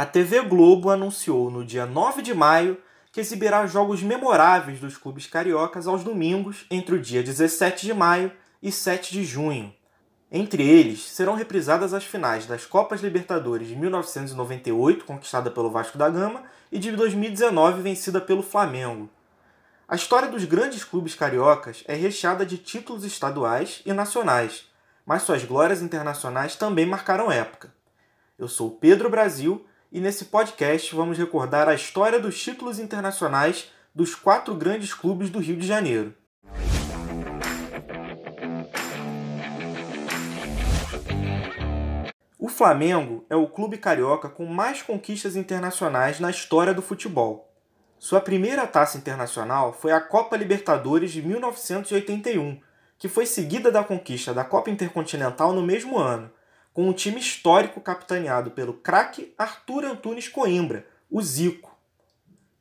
A TV Globo anunciou no dia 9 de maio que exibirá jogos memoráveis dos clubes cariocas aos domingos entre o dia 17 de maio e 7 de junho. Entre eles, serão reprisadas as finais das Copas Libertadores de 1998, conquistada pelo Vasco da Gama, e de 2019, vencida pelo Flamengo. A história dos grandes clubes cariocas é recheada de títulos estaduais e nacionais, mas suas glórias internacionais também marcaram época. Eu sou Pedro Brasil e nesse podcast vamos recordar a história dos títulos internacionais dos quatro grandes clubes do Rio de Janeiro. O Flamengo é o clube carioca com mais conquistas internacionais na história do futebol. Sua primeira taça internacional foi a Copa Libertadores de 1981, que foi seguida da conquista da Copa Intercontinental no mesmo ano, com um time histórico capitaneado pelo craque Arthur Antunes Coimbra, o Zico.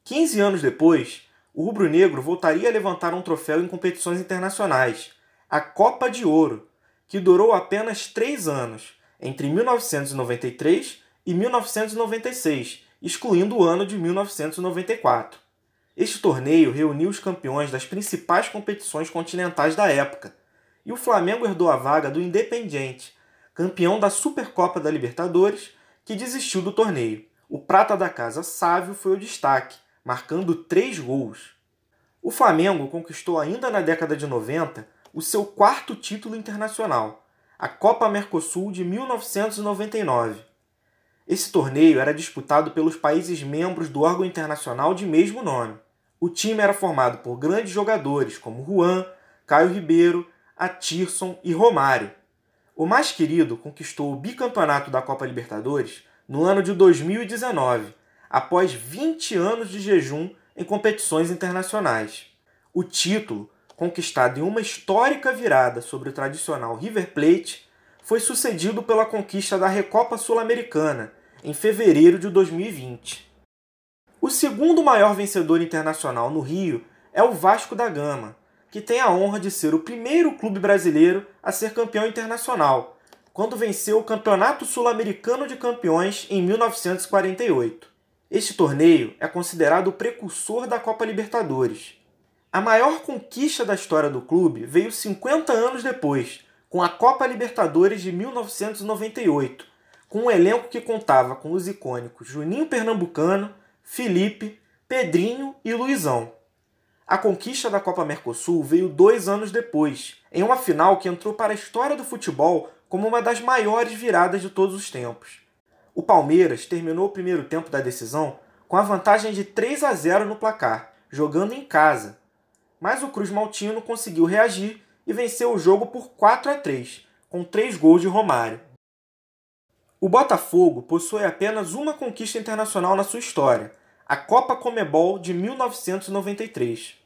15 anos depois, o rubro-negro voltaria a levantar um troféu em competições internacionais, a Copa de Ouro, que durou apenas três anos, entre 1993 e 1996, excluindo o ano de 1994. Este torneio reuniu os campeões das principais competições continentais da época, e o Flamengo herdou a vaga do Independiente, campeão da Supercopa da Libertadores, que desistiu do torneio. O prata da casa Sávio foi o destaque, marcando três gols. O Flamengo conquistou ainda na década de 90 o seu quarto título internacional, a Copa Mercosul de 1999. Esse torneio era disputado pelos países membros do órgão internacional de mesmo nome. O time era formado por grandes jogadores como Juan, Caio Ribeiro, Atirson e Romário. O mais querido conquistou o bicampeonato da Copa Libertadores no ano de 2019, após 20 anos de jejum em competições internacionais. O título, conquistado em uma histórica virada sobre o tradicional River Plate, foi sucedido pela conquista da Recopa Sul-Americana, em fevereiro de 2020. O segundo maior vencedor internacional no Rio é o Vasco da Gama, que tem a honra de ser o primeiro clube brasileiro a ser campeão internacional, quando venceu o Campeonato Sul-Americano de Campeões em 1948. Este torneio é considerado o precursor da Copa Libertadores. A maior conquista da história do clube veio 50 anos depois, com a Copa Libertadores de 1998, com um elenco que contava com os icônicos Juninho Pernambucano, Felipe, Pedrinho e Luizão. A conquista da Copa Mercosul veio dois anos depois, em uma final que entrou para a história do futebol como uma das maiores viradas de todos os tempos. O Palmeiras terminou o primeiro tempo da decisão com a vantagem de 3 a 0 no placar, jogando em casa. Mas o Cruz Maltino conseguiu reagir e venceu o jogo por 4 a 3, com três gols de Romário. O Botafogo possui apenas uma conquista internacional na sua história, a Copa Comebol de 1993.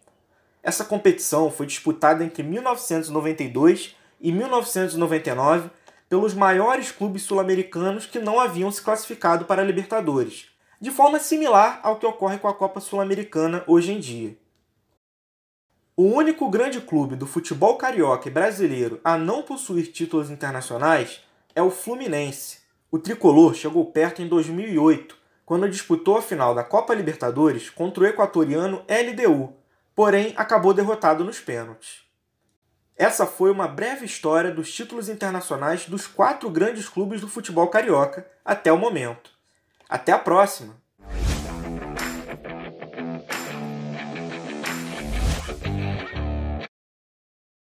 Essa competição foi disputada entre 1992 e 1999 pelos maiores clubes sul-americanos que não haviam se classificado para a Libertadores, de forma similar ao que ocorre com a Copa Sul-Americana hoje em dia. O único grande clube do futebol carioca e brasileiro a não possuir títulos internacionais é o Fluminense, o tricolor chegou perto em 2008, quando disputou a final da Copa Libertadores contra o equatoriano LDU, porém acabou derrotado nos pênaltis. Essa foi uma breve história dos títulos internacionais dos quatro grandes clubes do futebol carioca até o momento. Até a próxima!